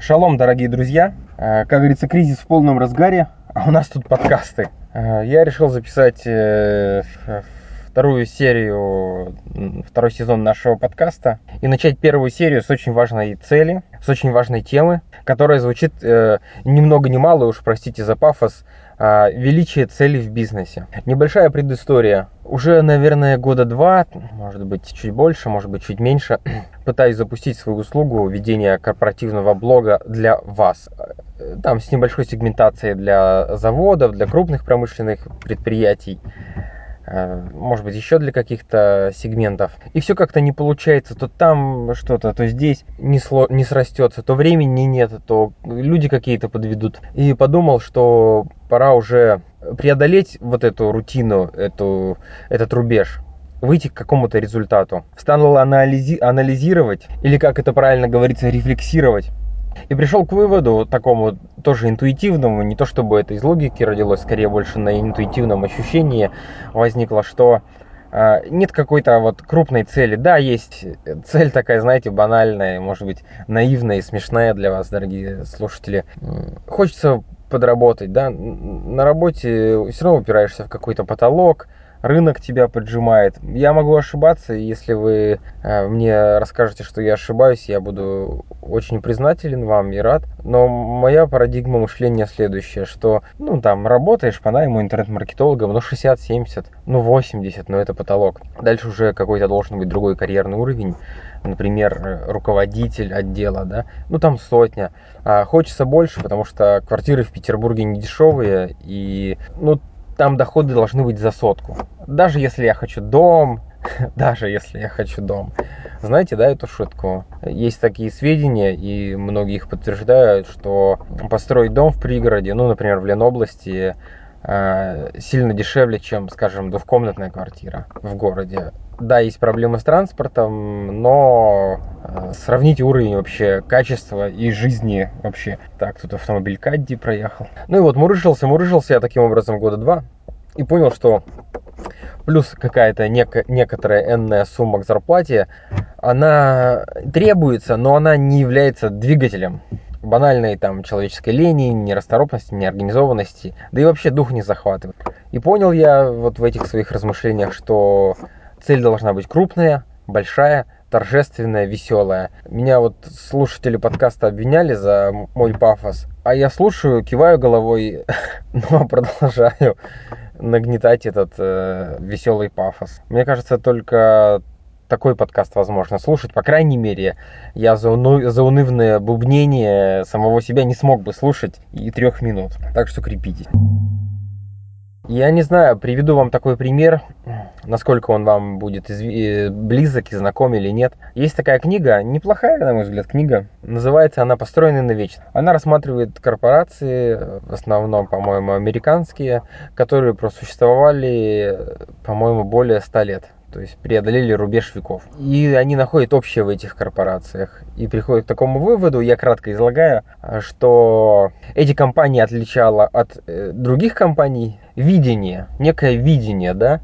Шалом, дорогие друзья. Э, как говорится, кризис в полном разгаре, а у нас тут подкасты. Э, я решил записать э, вторую серию, второй сезон нашего подкаста и начать первую серию с очень важной цели, с очень важной темы, которая звучит э, ни много ни мало, уж простите за пафос, э, величие цели в бизнесе. Небольшая предыстория. Уже, наверное, года два, может быть, чуть больше, может быть, чуть меньше, пытаюсь запустить свою услугу ведения корпоративного блога для вас. Там с небольшой сегментацией для заводов, для крупных промышленных предприятий. Э, может быть, еще для каких-то сегментов. И все как-то не получается, то там что-то, то здесь не, сло, не срастется, то времени нет, то люди какие-то подведут. И подумал, что пора уже преодолеть вот эту рутину, эту, этот рубеж выйти к какому-то результату. Стал анализи- анализировать, или как это правильно говорится, рефлексировать и пришел к выводу такому тоже интуитивному, не то чтобы это из логики родилось, скорее больше на интуитивном ощущении возникло, что э, нет какой-то вот крупной цели. Да, есть цель такая, знаете, банальная, может быть, наивная и смешная для вас, дорогие слушатели. Хочется подработать, да, на работе все равно упираешься в какой-то потолок, рынок тебя поджимает. Я могу ошибаться, если вы э, мне расскажете, что я ошибаюсь, я буду очень признателен вам и рад. Но моя парадигма мышления следующая, что, ну, там, работаешь по найму интернет-маркетологом, ну, 60-70, ну, 80, но это потолок. Дальше уже какой-то должен быть другой карьерный уровень например, руководитель отдела, да, ну там сотня. А хочется больше, потому что квартиры в Петербурге не дешевые, и ну там доходы должны быть за сотку. Даже если я хочу дом, даже если я хочу дом. Знаете, да, эту шутку? Есть такие сведения, и многие их подтверждают, что построить дом в пригороде, ну, например, в Ленобласти, э, сильно дешевле, чем, скажем, двухкомнатная квартира в городе. Да, есть проблемы с транспортом, но э, сравните уровень вообще качества и жизни вообще. Так, тут автомобиль Кадди проехал. Ну и вот мурыжился, мурыжился я таким образом года два. И понял, что плюс какая-то нек- некоторая энная сумма к зарплате, она требуется, но она не является двигателем банальной там человеческой лени, нерасторопности, неорганизованности, да и вообще дух не захватывает. И понял я вот в этих своих размышлениях, что Цель должна быть крупная, большая, торжественная, веселая. Меня вот слушатели подкаста обвиняли за мой пафос, а я слушаю, киваю головой, но продолжаю нагнетать этот э, веселый пафос. Мне кажется, только такой подкаст возможно слушать. По крайней мере, я за, уну, за унывное бубнение самого себя не смог бы слушать и трех минут. Так что крепитесь. Я не знаю, приведу вам такой пример, насколько он вам будет изв... близок и знаком или нет. Есть такая книга, неплохая, на мой взгляд, книга. Называется она «Построенный на вечно». Она рассматривает корпорации, в основном, по-моему, американские, которые просуществовали, по-моему, более 100 лет то есть преодолели рубеж веков. И они находят общее в этих корпорациях и приходят к такому выводу, я кратко излагаю, что эти компании отличало от э, других компаний видение, некое видение, да,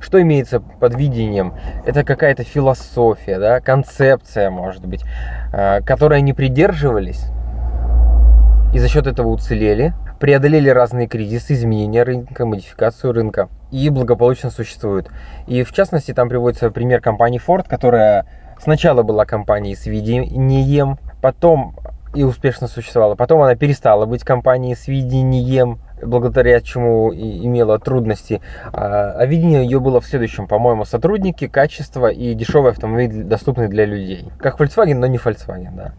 что имеется под видением? Это какая-то философия, да, концепция, может быть, э, которой они придерживались и за счет этого уцелели, преодолели разные кризисы, изменения рынка, модификацию рынка и благополучно существуют. И в частности там приводится пример компании Ford, которая сначала была компанией с видением, потом и успешно существовала. Потом она перестала быть компанией с видением, благодаря чему имела трудности. А, а видение ее было в следующем, по-моему, сотрудники, качество и дешевый автомобиль, доступный для людей. Как Volkswagen, но не Volkswagen, да.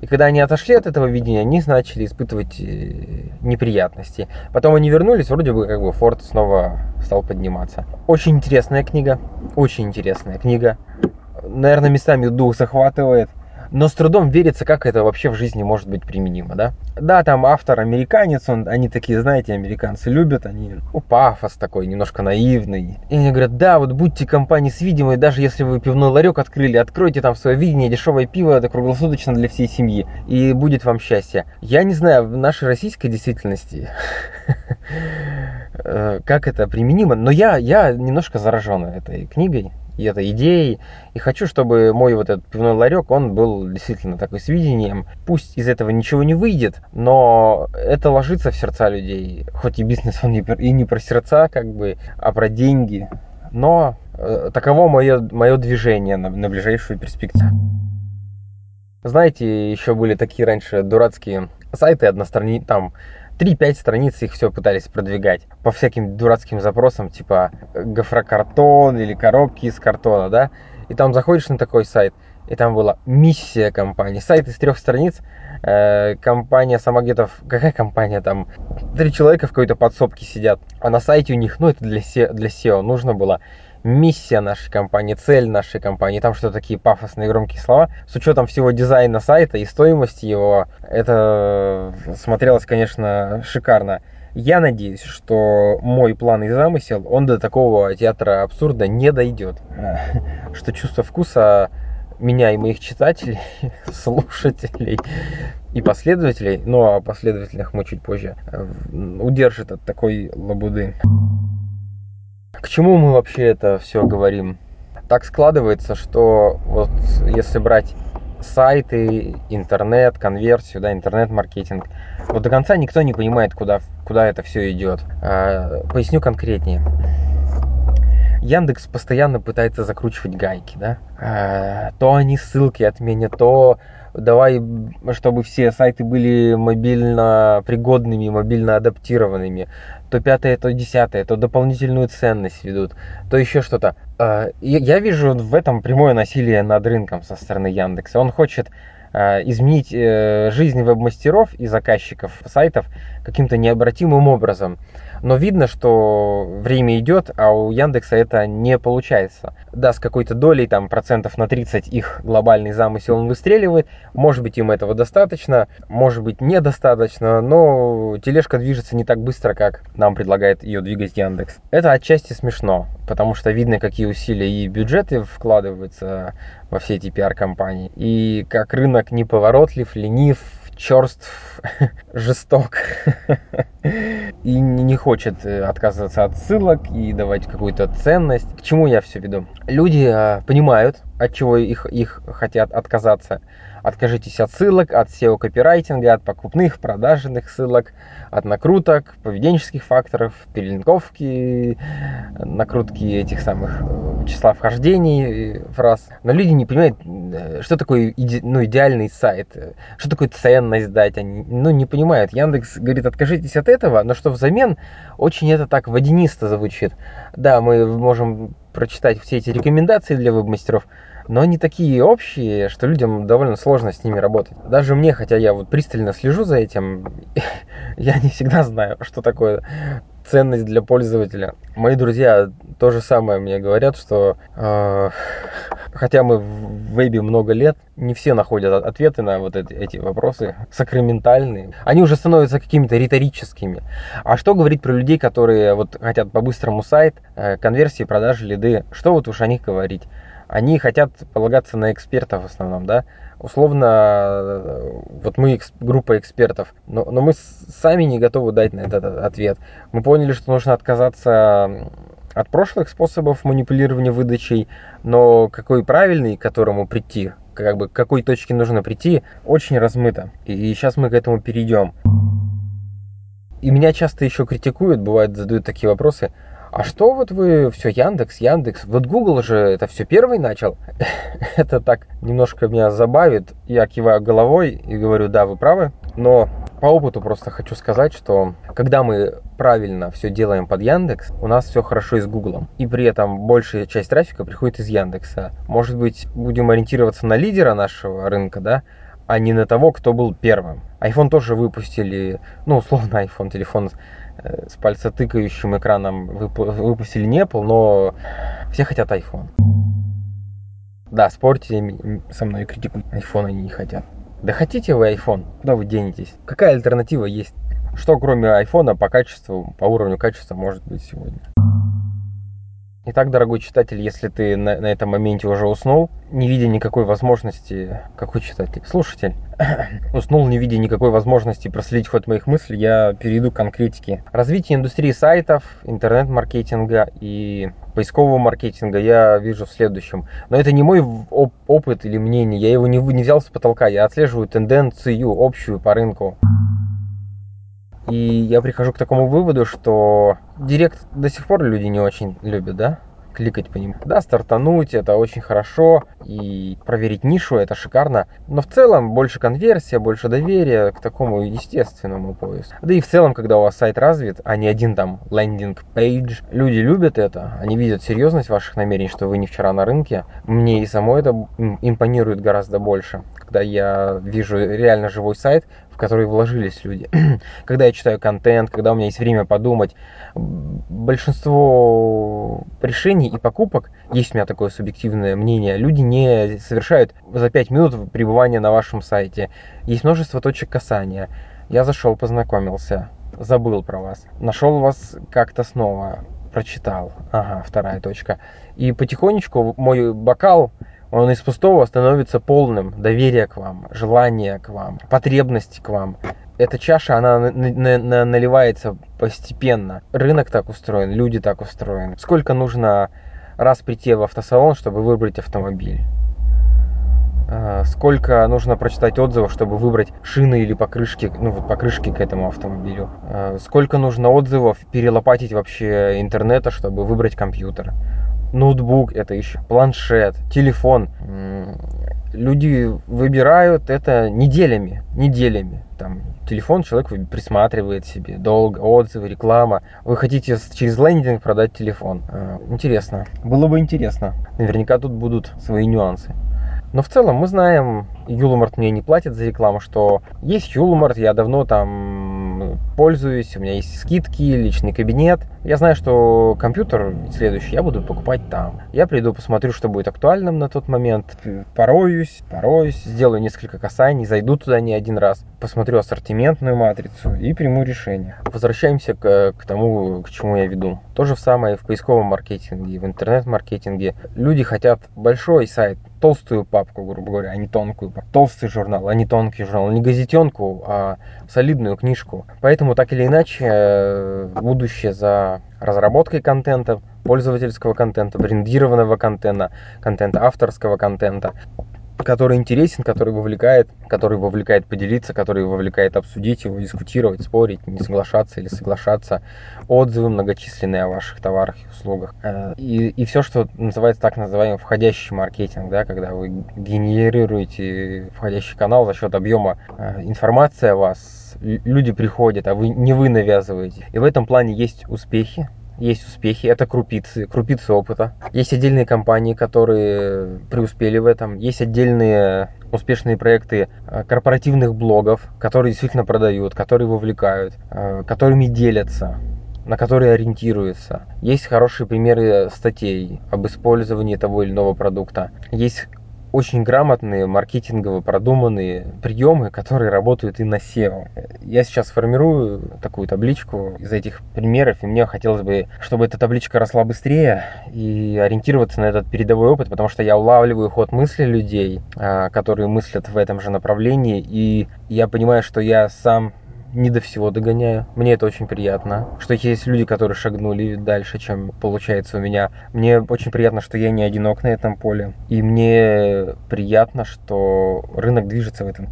И когда они отошли от этого видения, они начали испытывать э, неприятности. Потом они вернулись, вроде бы как бы Ford снова стал подниматься. Очень интересная книга, очень интересная книга. Наверное, местами дух захватывает но с трудом верится, как это вообще в жизни может быть применимо, да? Да, там автор американец, он, они такие, знаете, американцы любят, они, ну, пафос такой, немножко наивный. И они говорят, да, вот будьте компании с видимой, даже если вы пивной ларек открыли, откройте там свое видение, дешевое пиво, это круглосуточно для всей семьи, и будет вам счастье. Я не знаю, в нашей российской действительности, э, как это применимо, но я, я немножко заражен этой книгой, и этой идеей. И хочу, чтобы мой вот этот пивной ларек, он был действительно такой с видением. Пусть из этого ничего не выйдет, но это ложится в сердца людей. Хоть и бизнес он и не про сердца, как бы, а про деньги. Но э, таково мое, мое движение на, на ближайшую перспективу. Знаете, еще были такие раньше дурацкие сайты одностраничные, там 3-5 страниц их все пытались продвигать по всяким дурацким запросам, типа гофрокартон или коробки из картона, да, и там заходишь на такой сайт, и там была миссия компании. Сайт из трех страниц, э, компания сама где-то... Какая компания там? Три человека в какой-то подсобке сидят, а на сайте у них, ну это для SEO, для SEO нужно было миссия нашей компании, цель нашей компании, там что такие пафосные громкие слова. С учетом всего дизайна сайта и стоимости его, это смотрелось, конечно, шикарно. Я надеюсь, что мой план и замысел, он до такого театра абсурда не дойдет. Что чувство вкуса меня и моих читателей, слушателей и последователей, ну о последователях мы чуть позже, удержит от такой лабуды. К чему мы вообще это все говорим? Так складывается, что вот если брать сайты, интернет, конверсию, да, интернет-маркетинг, вот до конца никто не понимает, куда, куда это все идет. А, поясню конкретнее. Яндекс постоянно пытается закручивать гайки, да. А, то они ссылки отменят, то давай, чтобы все сайты были мобильно пригодными, мобильно адаптированными, то пятое, то десятое, то дополнительную ценность ведут, то еще что-то. А, я вижу в этом прямое насилие над рынком со стороны Яндекса. Он хочет а, изменить э, жизнь веб-мастеров и заказчиков сайтов каким-то необратимым образом. Но видно, что время идет, а у Яндекса это не получается. Да, с какой-то долей, там, процентов на 30 их глобальный замысел он выстреливает. Может быть, им этого достаточно, может быть, недостаточно, но тележка движется не так быстро, как нам предлагает ее двигать Яндекс. Это отчасти смешно, потому что видно, какие усилия и бюджеты вкладываются во все эти пиар-компании, и как рынок неповоротлив, ленив, черств, жесток и не хочет э, отказываться от ссылок и давать какую-то ценность. К чему я все веду? Люди а, понимают, от чего их, их хотят отказаться. Откажитесь от ссылок, от SEO-копирайтинга, от покупных, продажных ссылок, от накруток, поведенческих факторов, перелинковки, накрутки этих самых э, числа вхождений фраз. Но люди не понимают, э, что такое иде, ну, идеальный сайт, э, что такое ценность дать. Они ну, не понимают. Яндекс говорит, откажитесь от этого, но что взамен очень это так водянисто звучит. Да, мы можем прочитать все эти рекомендации для веб-мастеров, но они такие общие, что людям довольно сложно с ними работать. Даже мне, хотя я вот пристально слежу за этим, я не всегда знаю, что такое ценность для пользователя. Мои друзья то же самое мне говорят, что э, хотя мы в вебе много лет, не все находят ответы на вот эти, эти вопросы сакраментальные. Они уже становятся какими-то риторическими. А что говорить про людей, которые вот хотят по-быстрому сайт, э, конверсии, продажи, лиды? Что вот уж о них говорить? Они хотят полагаться на экспертов в основном, да. Условно, вот мы группа экспертов, но, но мы сами не готовы дать на этот ответ. Мы поняли, что нужно отказаться от прошлых способов манипулирования выдачей, но какой правильный, к которому прийти, как бы к какой точке нужно прийти, очень размыто. И, сейчас мы к этому перейдем. И меня часто еще критикуют, бывает задают такие вопросы – а что вот вы все Яндекс, Яндекс? Вот Google же это все первый начал. это так немножко меня забавит. Я киваю головой и говорю, да, вы правы. Но по опыту просто хочу сказать, что когда мы правильно все делаем под Яндекс, у нас все хорошо и с Гуглом. И при этом большая часть трафика приходит из Яндекса. Может быть, будем ориентироваться на лидера нашего рынка, да, а не на того, кто был первым. iPhone тоже выпустили, ну, условно, iPhone, телефон с пальцетыкающим экраном выпустили не Apple, но все хотят iPhone. Да, спорьте со мной и критикуйте. iPhone они не хотят. Да хотите вы iPhone? Куда вы денетесь? Какая альтернатива есть? Что кроме iPhone по качеству, по уровню качества может быть сегодня? Итак, дорогой читатель, если ты на, на этом моменте уже уснул, не видя никакой возможности, какой читатель, слушатель, уснул, не видя никакой возможности проследить ход моих мыслей, я перейду к конкретике. Развитие индустрии сайтов, интернет-маркетинга и поискового маркетинга я вижу в следующем. Но это не мой оп- опыт или мнение, я его не, не взял с потолка, я отслеживаю тенденцию общую по рынку. И я прихожу к такому выводу, что директ до сих пор люди не очень любят, да? кликать по ним. Да, стартануть это очень хорошо, и проверить нишу это шикарно, но в целом больше конверсия, больше доверия к такому естественному поиску. Да и в целом, когда у вас сайт развит, а не один там лендинг пейдж, люди любят это, они видят серьезность ваших намерений, что вы не вчера на рынке. Мне и само это импонирует гораздо больше, когда я вижу реально живой сайт, в который вложились люди. когда я читаю контент, когда у меня есть время подумать, большинство решений и покупок, есть у меня такое субъективное мнение, люди не совершают за 5 минут пребывания на вашем сайте. Есть множество точек касания. Я зашел, познакомился, забыл про вас, нашел вас как-то снова, прочитал. Ага, вторая точка. И потихонечку мой бокал он из пустого становится полным. Доверие к вам, желание к вам, потребность к вам. Эта чаша, она наливается постепенно. Рынок так устроен, люди так устроены. Сколько нужно раз прийти в автосалон, чтобы выбрать автомобиль? А, сколько нужно прочитать отзывов, чтобы выбрать шины или покрышки, ну вот покрышки к этому автомобилю? А, сколько нужно отзывов перелопатить вообще интернета, чтобы выбрать компьютер? Ноутбук это еще, планшет, телефон. Люди выбирают это неделями, неделями. Там телефон человек присматривает себе долго, отзывы, реклама. Вы хотите через лендинг продать телефон. А, интересно. Было бы интересно. Наверняка тут будут свои нюансы. Но в целом мы знаем, Юлмарт мне не платит за рекламу, что есть Юлмарт, я давно там пользуюсь, у меня есть скидки, личный кабинет. Я знаю, что компьютер следующий я буду покупать там. Я приду, посмотрю, что будет актуальным на тот момент, пороюсь, пороюсь, сделаю несколько касаний, зайду туда не один раз, посмотрю ассортиментную матрицу и приму решение. Возвращаемся к, к тому, к чему я веду. То же самое в поисковом маркетинге, в интернет-маркетинге. Люди хотят большой сайт, толстую папку, грубо говоря, а не тонкую. Толстый журнал, а не тонкий журнал. Не газетенку, а солидную книжку. Поэтому так или иначе э, будущее за разработкой контента, пользовательского контента, брендированного контента, контента авторского контента который интересен, который вовлекает, который вовлекает поделиться, который вовлекает обсудить его, дискутировать, спорить, не соглашаться или соглашаться, отзывы многочисленные о ваших товарах и услугах. Э, и, и все, что называется так называемый входящий маркетинг, да, когда вы генерируете входящий канал за счет объема э, информации о вас, люди приходят, а вы не вы навязываете. И в этом плане есть успехи, есть успехи, это крупицы, крупицы опыта. Есть отдельные компании, которые преуспели в этом. Есть отдельные успешные проекты э, корпоративных блогов, которые действительно продают, которые вовлекают, э, которыми делятся на которые ориентируются. Есть хорошие примеры статей об использовании того или иного продукта. Есть очень грамотные, маркетингово продуманные приемы, которые работают и на SEO. Я сейчас формирую такую табличку из этих примеров, и мне хотелось бы, чтобы эта табличка росла быстрее и ориентироваться на этот передовой опыт, потому что я улавливаю ход мысли людей, а, которые мыслят в этом же направлении, и я понимаю, что я сам не до всего догоняю. Мне это очень приятно, что есть люди, которые шагнули дальше, чем получается у меня. Мне очень приятно, что я не одинок на этом поле. И мне приятно, что рынок движется в этом.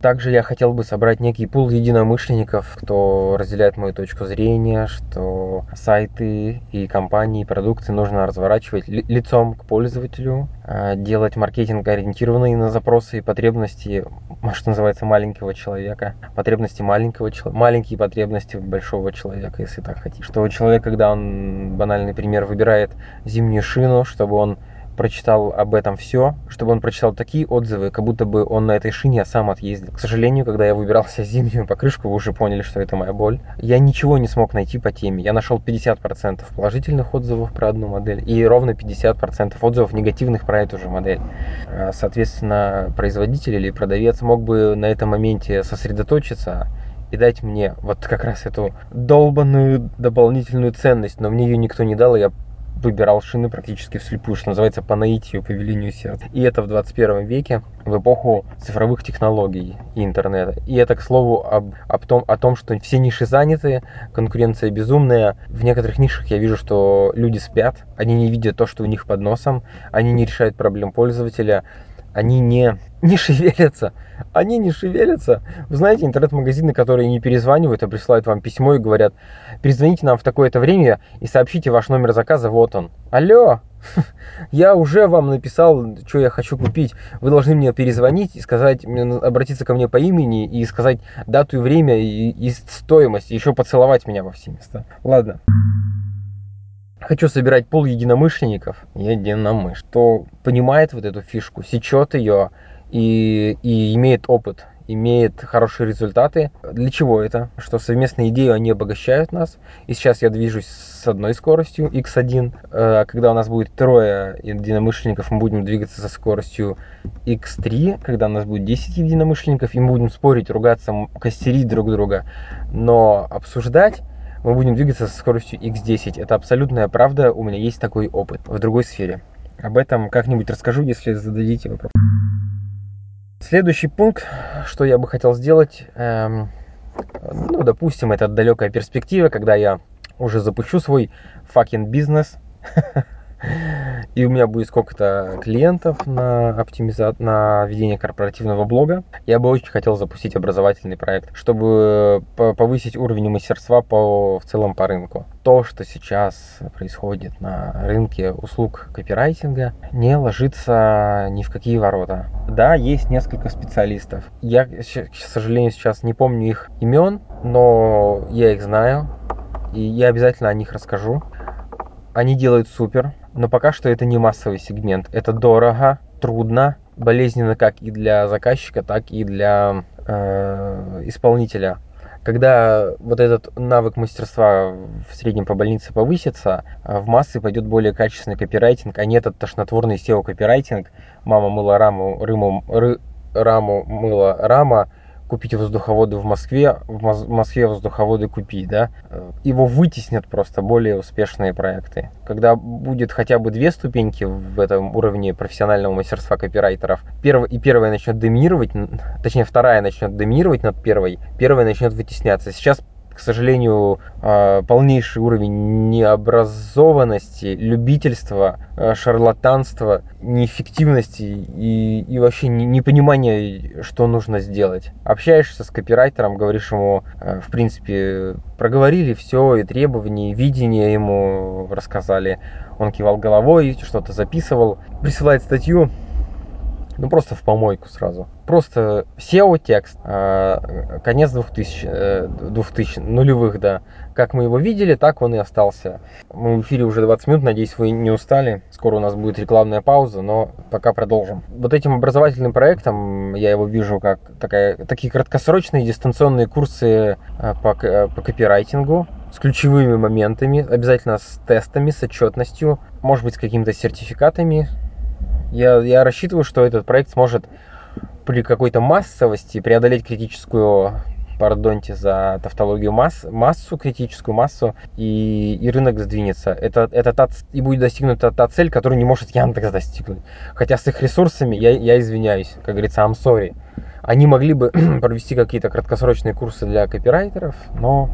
Также я хотел бы собрать некий пул единомышленников, кто разделяет мою точку зрения, что сайты и компании, и продукты нужно разворачивать лицом к пользователю, а, делать маркетинг ориентированный на запросы и потребности, что называется, маленького человека. Потребности маленького человека, маленькие потребности большого человека, если так хотите. Что человек, когда он, банальный пример, выбирает зимнюю шину, чтобы он прочитал об этом все, чтобы он прочитал такие отзывы, как будто бы он на этой шине сам отъездил. К сожалению, когда я выбирался зимнюю покрышку, вы уже поняли, что это моя боль. Я ничего не смог найти по теме. Я нашел 50% положительных отзывов про одну модель и ровно 50% отзывов негативных про эту же модель. А, соответственно, производитель или продавец мог бы на этом моменте сосредоточиться и дать мне вот как раз эту долбанную дополнительную ценность, но мне ее никто не дал, и я выбирал шины практически вслепую, что называется, по наитию, по велению сердца. И это в 21 веке, в эпоху цифровых технологий и интернета. И это, к слову, об, об том, о том, что все ниши заняты, конкуренция безумная. В некоторых нишах я вижу, что люди спят, они не видят то, что у них под носом, они не решают проблем пользователя, они не, не шевелятся. Они не шевелятся. Вы знаете, интернет-магазины, которые не перезванивают, а присылают вам письмо и говорят, перезвоните нам в такое-то время и сообщите ваш номер заказа, вот он. Алло, я уже вам написал, что я хочу купить. Вы должны мне перезвонить и сказать, обратиться ко мне по имени и сказать дату и время и, и стоимость, и еще поцеловать меня во все места. Ладно хочу собирать пол единомышленников, единомыш, кто понимает вот эту фишку, сечет ее и, и имеет опыт, имеет хорошие результаты. Для чего это? Что совместные идеи, они обогащают нас. И сейчас я движусь с одной скоростью x1. Э, когда у нас будет трое единомышленников, мы будем двигаться со скоростью x3. Когда у нас будет 10 единомышленников, и мы будем спорить, ругаться, костерить друг друга. Но обсуждать мы будем двигаться со скоростью x10. Это абсолютная правда, у меня есть такой опыт в другой сфере. Об этом как-нибудь расскажу, если зададите вопрос. Следующий пункт, что я бы хотел сделать, эм, ну, допустим, это далекая перспектива, когда я уже запущу свой fucking бизнес, и у меня будет сколько-то клиентов на оптимиза... на ведение корпоративного блога, я бы очень хотел запустить образовательный проект, чтобы повысить уровень мастерства по, в целом по рынку. То, что сейчас происходит на рынке услуг копирайтинга, не ложится ни в какие ворота. Да, есть несколько специалистов. Я, к сожалению, сейчас не помню их имен, но я их знаю, и я обязательно о них расскажу. Они делают супер, но пока что это не массовый сегмент. Это дорого, трудно, болезненно как и для заказчика, так и для э, исполнителя. Когда вот этот навык мастерства в среднем по больнице повысится, в массы пойдет более качественный копирайтинг, а не этот тошнотворный SEO-копирайтинг. Мама мыла раму, рыму, ры, раму мыла рама, купить воздуховоды в Москве, в Москве воздуховоды купить, да, его вытеснят просто более успешные проекты. Когда будет хотя бы две ступеньки в этом уровне профессионального мастерства копирайтеров, перв, и первая начнет доминировать, точнее вторая начнет доминировать над первой, первая начнет вытесняться. Сейчас к сожалению, а, полнейший уровень необразованности, любительства, а, шарлатанства, неэффективности и, и вообще непонимания, что нужно сделать. Общаешься с копирайтером, говоришь ему, а, в принципе, проговорили все, и требования, и видение ему рассказали. Он кивал головой, что-то записывал, присылает статью, ну просто в помойку сразу. Просто SEO текст, а, конец 2000, 2000, э, нулевых, да. Как мы его видели, так он и остался. Мы в эфире уже 20 минут, надеюсь, вы не устали. Скоро у нас будет рекламная пауза, но пока продолжим. Вот этим образовательным проектом я его вижу как такая, такие краткосрочные дистанционные курсы э, по, по копирайтингу, с ключевыми моментами, обязательно с тестами, с отчетностью, может быть, с какими-то сертификатами, я, я рассчитываю, что этот проект сможет при какой-то массовости преодолеть критическую пардоньте за тавтологию масс, массу, критическую массу, и, и рынок сдвинется. Это, это та, и будет достигнута та цель, которую не может Яндекс достигнуть. Хотя с их ресурсами, я, я извиняюсь, как говорится, I'm sorry. Они могли бы провести какие-то краткосрочные курсы для копирайтеров, но...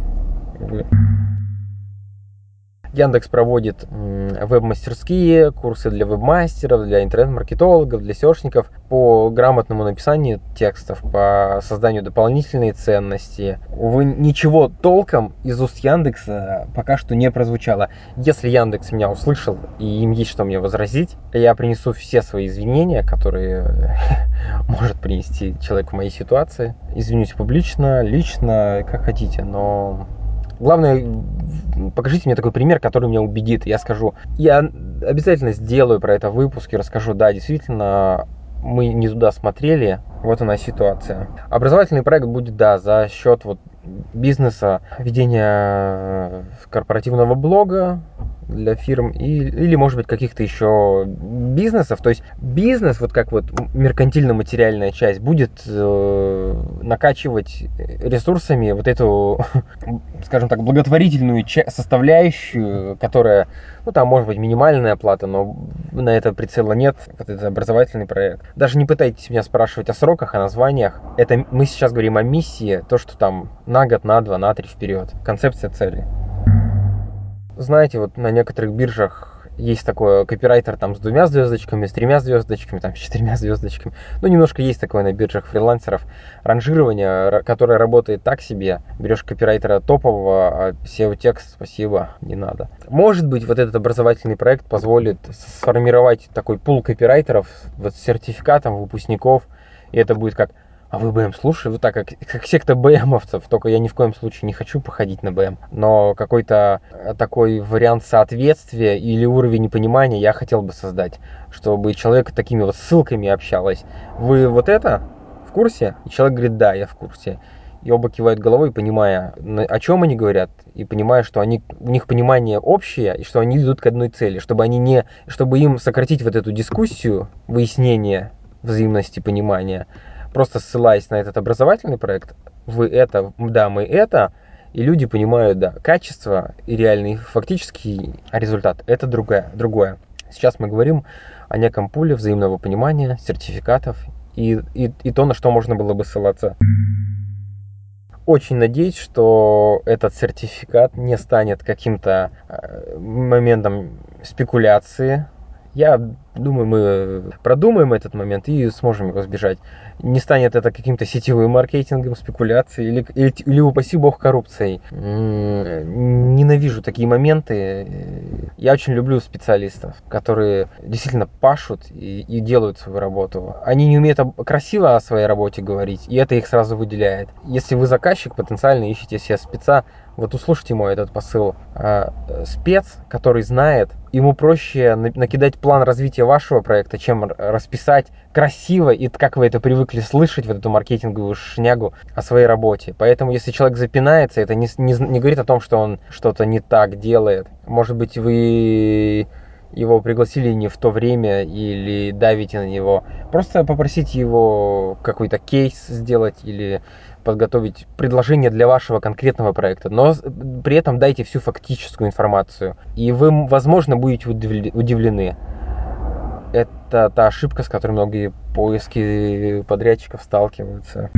Яндекс проводит веб-мастерские, курсы для веб-мастеров, для интернет-маркетологов, для сеошников по грамотному написанию текстов, по созданию дополнительной ценности. Увы, ничего толком из уст Яндекса пока что не прозвучало. Если Яндекс меня услышал и им есть что мне возразить, я принесу все свои извинения, которые может принести человек в моей ситуации. Извинюсь публично, лично, как хотите, но Главное, покажите мне такой пример, который меня убедит. Я скажу, я обязательно сделаю про это выпуск и расскажу, да, действительно, мы не туда смотрели, вот она ситуация. Образовательный проект будет, да, за счет вот бизнеса, ведения корпоративного блога, для фирм и, или, может быть, каких-то еще бизнесов. То есть бизнес, вот как вот меркантильно-материальная часть, будет э, накачивать ресурсами вот эту, скажем так, благотворительную составляющую, которая, ну, там может быть минимальная оплата, но на это прицела нет, вот это образовательный проект. Даже не пытайтесь меня спрашивать о сроках, о названиях. Это мы сейчас говорим о миссии, то, что там на год, на два, на три вперед. Концепция цели. Знаете, вот на некоторых биржах есть такой копирайтер там с двумя звездочками, с тремя звездочками, там с четырьмя звездочками. Ну, немножко есть такое на биржах фрилансеров. Ранжирование, которое работает так себе. Берешь копирайтера топового, а SEO-текст спасибо, не надо. Может быть, вот этот образовательный проект позволит сформировать такой пул копирайтеров вот с сертификатом выпускников. И это будет как а вы БМ слушаете? Вот так, как, как секта БМовцев, только я ни в коем случае не хочу походить на БМ. Но какой-то э, такой вариант соответствия или уровень понимания я хотел бы создать, чтобы человек такими вот ссылками общалось. Вы вот это в курсе? И человек говорит, да, я в курсе. И оба кивают головой, понимая, о чем они говорят, и понимая, что они, у них понимание общее, и что они идут к одной цели, чтобы они не, чтобы им сократить вот эту дискуссию, выяснение взаимности понимания, просто ссылаясь на этот образовательный проект, вы это, да, мы это, и люди понимают, да, качество и реальный фактический результат – это другое, другое. Сейчас мы говорим о неком пуле взаимного понимания, сертификатов и, и, и то, на что можно было бы ссылаться. Очень надеюсь, что этот сертификат не станет каким-то э, моментом спекуляции. Я думаю, мы продумаем этот момент и сможем его избежать не станет это каким-то сетевым маркетингом, спекуляцией или, или, или упаси бог, коррупцией. Ненавижу такие моменты. Я очень люблю специалистов, которые действительно пашут и, и делают свою работу. Они не умеют красиво о своей работе говорить, и это их сразу выделяет. Если вы заказчик, потенциально ищете себе спеца, вот услышьте мой этот посыл. А, спец, который знает, ему проще накидать план развития вашего проекта, чем расписать красиво и как вы это привыкли слышать, вот эту маркетинговую шнягу о своей работе. Поэтому, если человек запинается, это не, не, не говорит о том, что он что-то не так делает. Может быть, вы его пригласили не в то время или давите на него. Просто попросите его какой-то кейс сделать или подготовить предложение для вашего конкретного проекта, но при этом дайте всю фактическую информацию. И вы, возможно, будете удивлены. Это та ошибка, с которой многие поиски подрядчиков сталкиваются.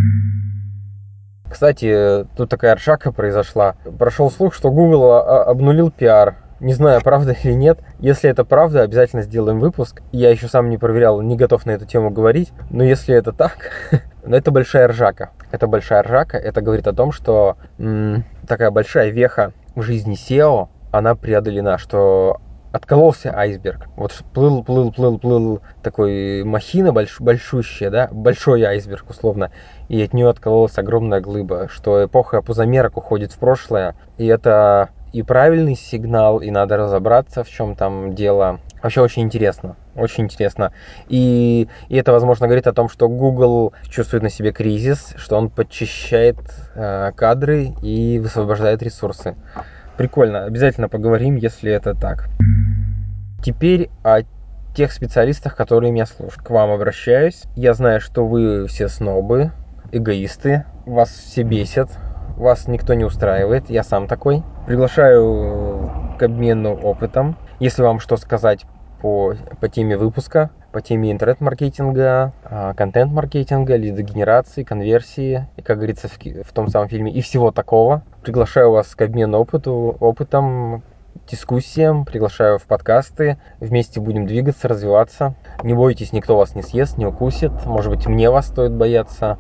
Кстати, тут такая ржака произошла. Прошел слух, что Google обнулил пиар. Не знаю, правда или нет. Если это правда, обязательно сделаем выпуск. Я еще сам не проверял, не готов на эту тему говорить. Но если это так, но это большая ржака. Это большая ржака. Это говорит о том, что м- такая большая веха в жизни SEO, она преодолена, что откололся айсберг. Вот плыл, плыл, плыл, плыл такой махина больш, большущая, да, большой айсберг условно, и от нее откололась огромная глыба, что эпоха пузомерок уходит в прошлое, и это и правильный сигнал, и надо разобраться, в чем там дело. Вообще очень интересно, очень интересно. И, и это, возможно, говорит о том, что Google чувствует на себе кризис, что он подчищает э, кадры и высвобождает ресурсы. Прикольно, обязательно поговорим, если это так. Теперь о тех специалистах, которые меня слушают. К вам обращаюсь. Я знаю, что вы все снобы, эгоисты, вас все бесят, вас никто не устраивает, я сам такой. Приглашаю к обмену опытом. Если вам что сказать по, по теме выпуска, по теме интернет-маркетинга, а, контент-маркетинга, лидогенерации, конверсии, и, как говорится в, в том самом фильме, и всего такого. Приглашаю вас к обмену опыту, опытом, дискуссиям, приглашаю в подкасты. Вместе будем двигаться, развиваться. Не бойтесь, никто вас не съест, не укусит. Может быть, мне вас стоит бояться.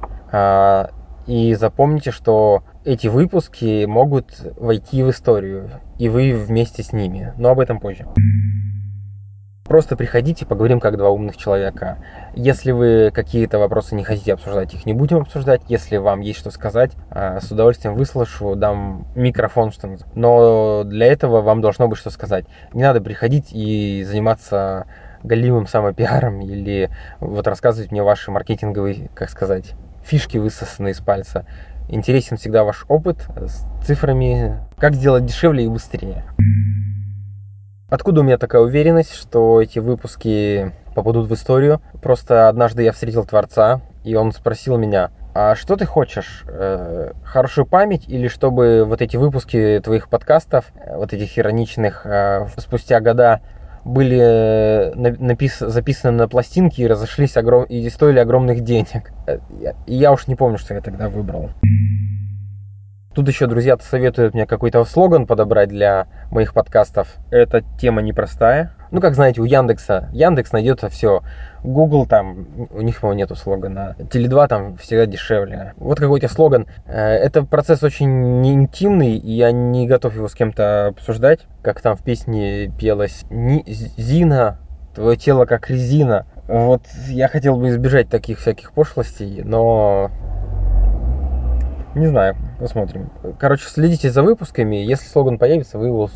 И запомните, что эти выпуски могут войти в историю, и вы вместе с ними. Но об этом позже. Просто приходите, поговорим как два умных человека. Если вы какие-то вопросы не хотите обсуждать, их не будем обсуждать. Если вам есть что сказать, а, с удовольствием выслушаю, дам микрофон, Но для этого вам должно быть что сказать. Не надо приходить и заниматься галимым самопиаром или вот рассказывать мне ваши маркетинговые, как сказать, фишки высосанные из пальца. Интересен всегда ваш опыт с цифрами, как сделать дешевле и быстрее. Откуда у меня такая уверенность, что эти выпуски попадут в историю? Просто однажды я встретил Творца, и он спросил меня, а что ты хочешь? Э, хорошую память или чтобы вот эти выпуски твоих подкастов, э, вот этих ироничных, э, спустя года были напис... записаны на пластинки и разошлись огром... и стоили огромных денег. И я уж не помню, что я тогда выбрал. Тут еще друзья советуют мне какой-то слоган подобрать для моих подкастов. Эта тема непростая. Ну, как знаете, у Яндекса. Яндекс найдется все. Google там, у них, по-моему, нету слогана. Теле2 там всегда дешевле. Вот какой-то слоган. Э, это процесс очень интимный, и я не готов его с кем-то обсуждать. Как там в песне пелось. Зина, твое тело как резина. Вот я хотел бы избежать таких всяких пошлостей, но не знаю, посмотрим. Короче, следите за выпусками. Если слоган появится, вы его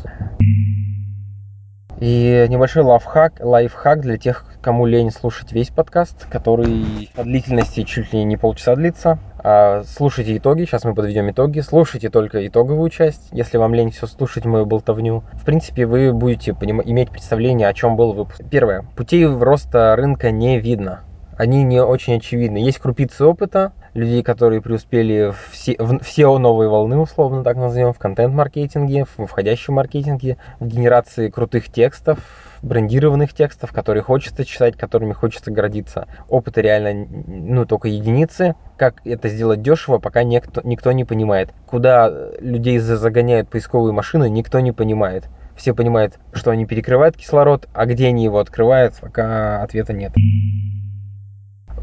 и небольшой лайфхак, лайфхак для тех, кому лень слушать весь подкаст, который по длительности чуть ли не полчаса длится. А, слушайте итоги, сейчас мы подведем итоги. Слушайте только итоговую часть, если вам лень все слушать мою болтовню. В принципе, вы будете поним- иметь представление, о чем был выпуск. Первое. Путей роста рынка не видно. Они не очень очевидны. Есть крупицы опыта, людей, которые преуспели в, се, в, SEO новой волны, условно так назовем, в контент-маркетинге, в входящем маркетинге, в генерации крутых текстов, брендированных текстов, которые хочется читать, которыми хочется гордиться. Опыта реально, ну, только единицы. Как это сделать дешево, пока никто, никто не понимает. Куда людей загоняют поисковые машины, никто не понимает. Все понимают, что они перекрывают кислород, а где они его открывают, пока ответа нет.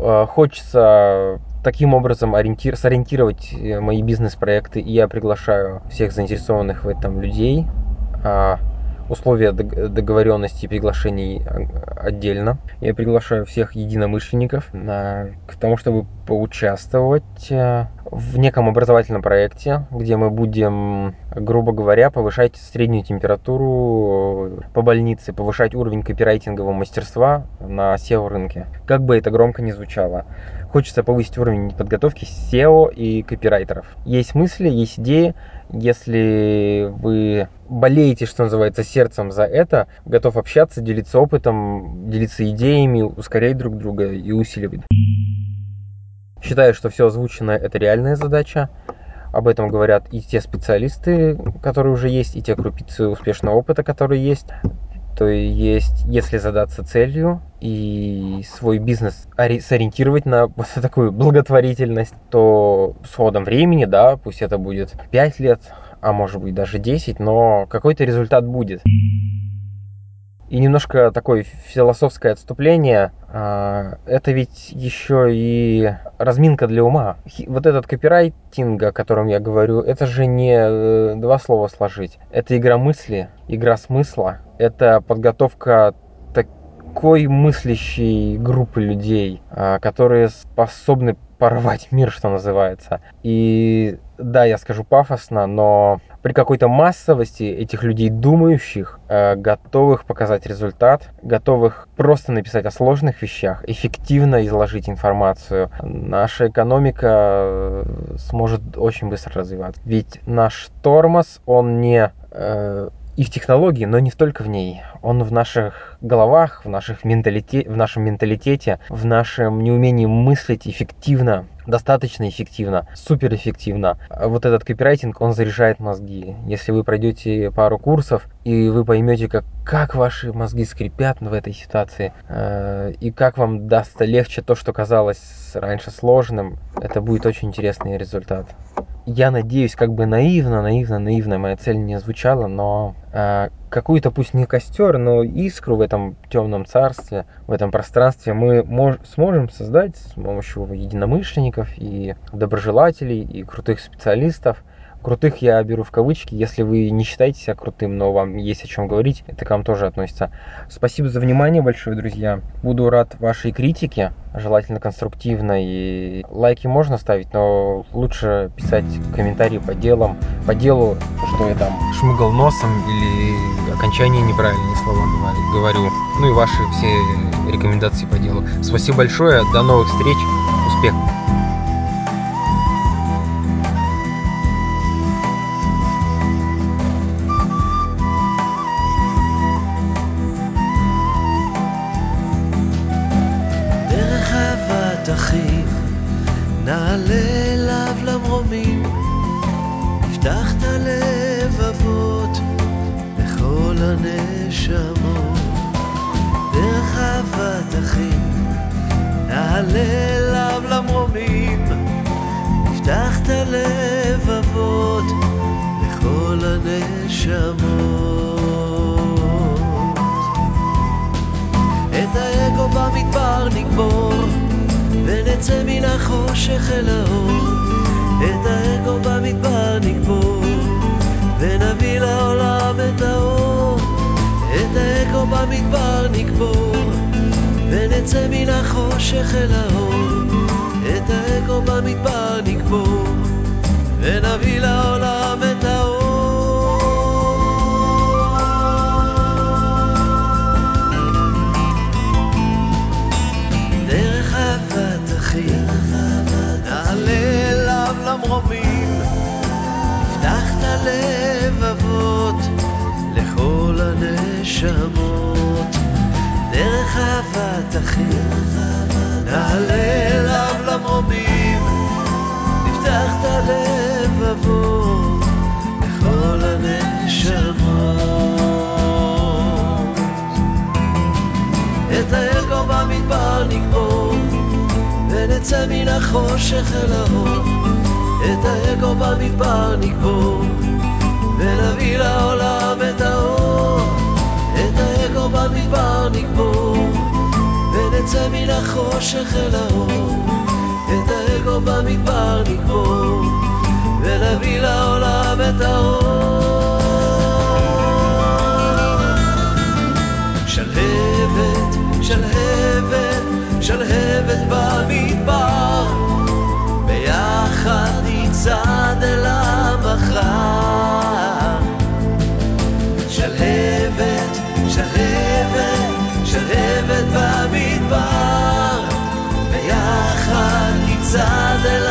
Э, хочется таким образом ориентир, сориентировать э, мои бизнес-проекты, и я приглашаю всех заинтересованных в этом людей. А, условия договоренности и приглашений а, отдельно. Я приглашаю всех единомышленников к тому, чтобы поучаствовать э, в неком образовательном проекте, где мы будем, грубо говоря, повышать среднюю температуру по больнице, повышать уровень копирайтингового мастерства на SEO-рынке. Как бы это громко не звучало. Хочется повысить уровень подготовки SEO и копирайтеров. Есть мысли, есть идеи, если вы болеете, что называется, сердцем за это, готов общаться, делиться опытом, делиться идеями, ускорять друг друга и усиливать. Считаю, что все озвученное это реальная задача. Об этом говорят и те специалисты, которые уже есть, и те крупицы успешного опыта, которые есть. То есть, если задаться целью и свой бизнес сориентировать на вот такую благотворительность, то с ходом времени, да, пусть это будет 5 лет, а может быть даже 10, но какой-то результат будет. И немножко такое философское отступление. А, это ведь еще и разминка для ума. Вот этот копирайтинг, о котором я говорю, это же не э, два слова сложить. Это игра мысли, игра смысла. Это подготовка такой мыслящей группы людей, а, которые способны порвать мир, что называется. И да, я скажу пафосно, но при какой-то массовости этих людей думающих, э, готовых показать результат, готовых просто написать о сложных вещах, эффективно изложить информацию, наша экономика э, сможет очень быстро развиваться. Ведь наш тормоз, он не э, и в технологии, но не только в ней. Он в наших головах, в, наших менталите... в нашем менталитете, в нашем неумении мыслить эффективно, достаточно эффективно, супер эффективно. Вот этот копирайтинг, он заряжает мозги. Если вы пройдете пару курсов, и вы поймете, как, как ваши мозги скрипят в этой ситуации, э, и как вам даст легче то, что казалось раньше сложным, это будет очень интересный результат я надеюсь, как бы наивно, наивно, наивно моя цель не звучала, но э, какую-то пусть не костер, но искру в этом темном царстве, в этом пространстве мы мож, сможем создать с помощью единомышленников и доброжелателей и крутых специалистов. Крутых я беру в кавычки, если вы не считаете себя крутым, но вам есть о чем говорить, это к вам тоже относится. Спасибо за внимание большое, друзья. Буду рад вашей критике, желательно конструктивной. Лайки можно ставить, но лучше писать комментарии по делам, по делу, что я там шмыгал носом или окончание неправильные слова говорю. Ну и ваши все рекомендации по делу. Спасибо большое, до новых встреч, успехов! ונצא מן החושך אל האור. את האגו במדבר נקבור, ונביא לעולם את האור. את האגו במדבר נקבור, ונצא מן החושך אל האור. את האגו במדבר נקבור, ונביא לעולם הנשמות. דרך אהבת אחים, נעלה אליו למרומים, נפתח את הלבבות לכל הנשמות. את האגו במדבר נקבור, ונצא מן החושך אל האור. את האגו במדבר נקבור, ונביא לעולם את האור. במדבר נקבור, ונצא מן החושך אל האור. את האגו במדבר נקבור, ונביא לעולם את האור. שלהבת, שלהבת, שלהבת במדבר, ביחד נצעד אל המחר. שלהבת, שלהבת, במדבר, ביחד נצעד אל